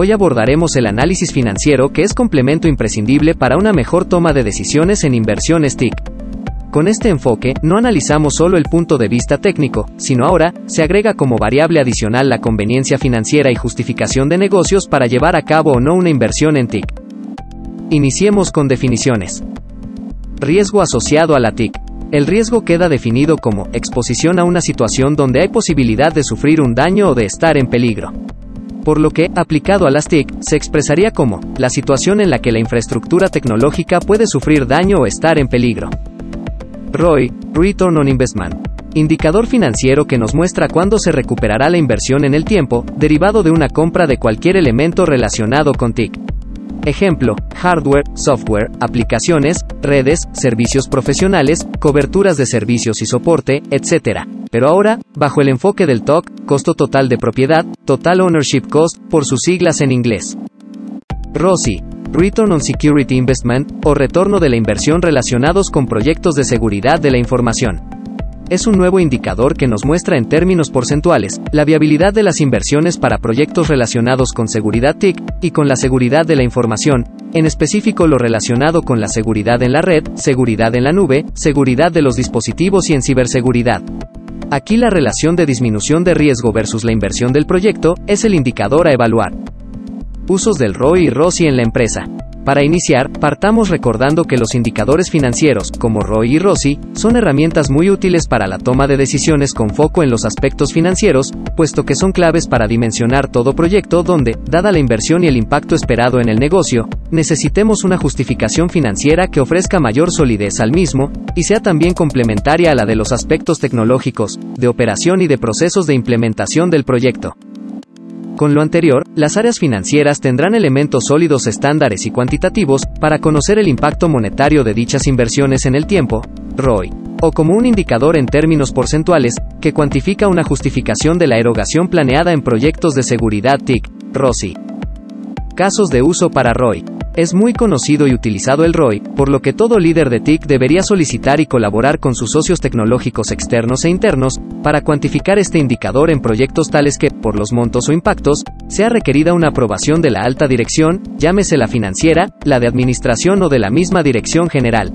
Hoy abordaremos el análisis financiero que es complemento imprescindible para una mejor toma de decisiones en inversiones TIC. Con este enfoque, no analizamos solo el punto de vista técnico, sino ahora, se agrega como variable adicional la conveniencia financiera y justificación de negocios para llevar a cabo o no una inversión en TIC. Iniciemos con definiciones. Riesgo asociado a la TIC. El riesgo queda definido como exposición a una situación donde hay posibilidad de sufrir un daño o de estar en peligro por lo que, aplicado a las TIC, se expresaría como, la situación en la que la infraestructura tecnológica puede sufrir daño o estar en peligro. ROI, Return on Investment. Indicador financiero que nos muestra cuándo se recuperará la inversión en el tiempo, derivado de una compra de cualquier elemento relacionado con TIC. Ejemplo, hardware, software, aplicaciones, redes, servicios profesionales, coberturas de servicios y soporte, etc. Pero ahora, bajo el enfoque del TOC, costo total de propiedad, Total Ownership Cost, por sus siglas en inglés. ROSI, Return on Security Investment, o retorno de la inversión relacionados con proyectos de seguridad de la información. Es un nuevo indicador que nos muestra en términos porcentuales la viabilidad de las inversiones para proyectos relacionados con seguridad TIC y con la seguridad de la información, en específico lo relacionado con la seguridad en la red, seguridad en la nube, seguridad de los dispositivos y en ciberseguridad. Aquí la relación de disminución de riesgo versus la inversión del proyecto es el indicador a evaluar. Usos del ROI y ROSI en la empresa. Para iniciar, partamos recordando que los indicadores financieros, como ROI y ROSI, son herramientas muy útiles para la toma de decisiones con foco en los aspectos financieros, puesto que son claves para dimensionar todo proyecto donde, dada la inversión y el impacto esperado en el negocio, necesitemos una justificación financiera que ofrezca mayor solidez al mismo, y sea también complementaria a la de los aspectos tecnológicos, de operación y de procesos de implementación del proyecto. Con lo anterior, las áreas financieras tendrán elementos sólidos estándares y cuantitativos para conocer el impacto monetario de dichas inversiones en el tiempo, ROI, o como un indicador en términos porcentuales, que cuantifica una justificación de la erogación planeada en proyectos de seguridad TIC, ROSI. Casos de uso para ROI. Es muy conocido y utilizado el ROI, por lo que todo líder de TIC debería solicitar y colaborar con sus socios tecnológicos externos e internos, para cuantificar este indicador en proyectos tales que, por los montos o impactos, sea requerida una aprobación de la alta dirección, llámese la financiera, la de administración o de la misma dirección general.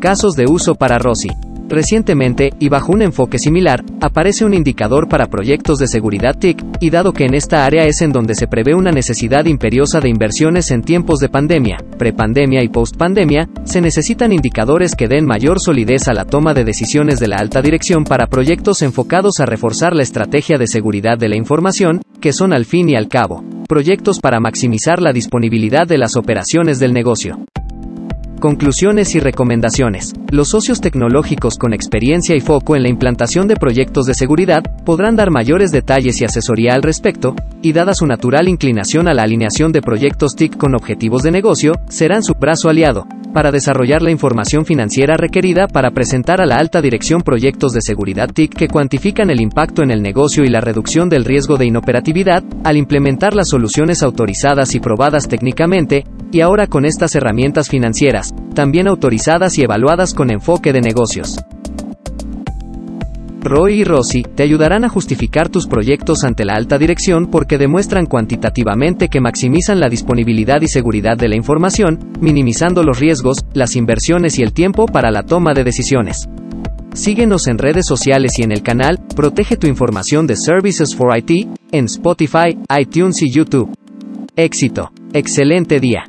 Casos de uso para ROSI. Recientemente, y bajo un enfoque similar, aparece un indicador para proyectos de seguridad TIC, y dado que en esta área es en donde se prevé una necesidad imperiosa de inversiones en tiempos de pandemia, prepandemia y postpandemia, se necesitan indicadores que den mayor solidez a la toma de decisiones de la alta dirección para proyectos enfocados a reforzar la estrategia de seguridad de la información, que son al fin y al cabo, proyectos para maximizar la disponibilidad de las operaciones del negocio. Conclusiones y recomendaciones. Los socios tecnológicos con experiencia y foco en la implantación de proyectos de seguridad podrán dar mayores detalles y asesoría al respecto, y dada su natural inclinación a la alineación de proyectos TIC con objetivos de negocio, serán su brazo aliado, para desarrollar la información financiera requerida para presentar a la alta dirección proyectos de seguridad TIC que cuantifican el impacto en el negocio y la reducción del riesgo de inoperatividad, al implementar las soluciones autorizadas y probadas técnicamente, y ahora con estas herramientas financieras, también autorizadas y evaluadas con enfoque de negocios. Roy y Rossi te ayudarán a justificar tus proyectos ante la alta dirección porque demuestran cuantitativamente que maximizan la disponibilidad y seguridad de la información, minimizando los riesgos, las inversiones y el tiempo para la toma de decisiones. Síguenos en redes sociales y en el canal Protege tu información de Services for IT en Spotify, iTunes y YouTube. Éxito. Excelente día.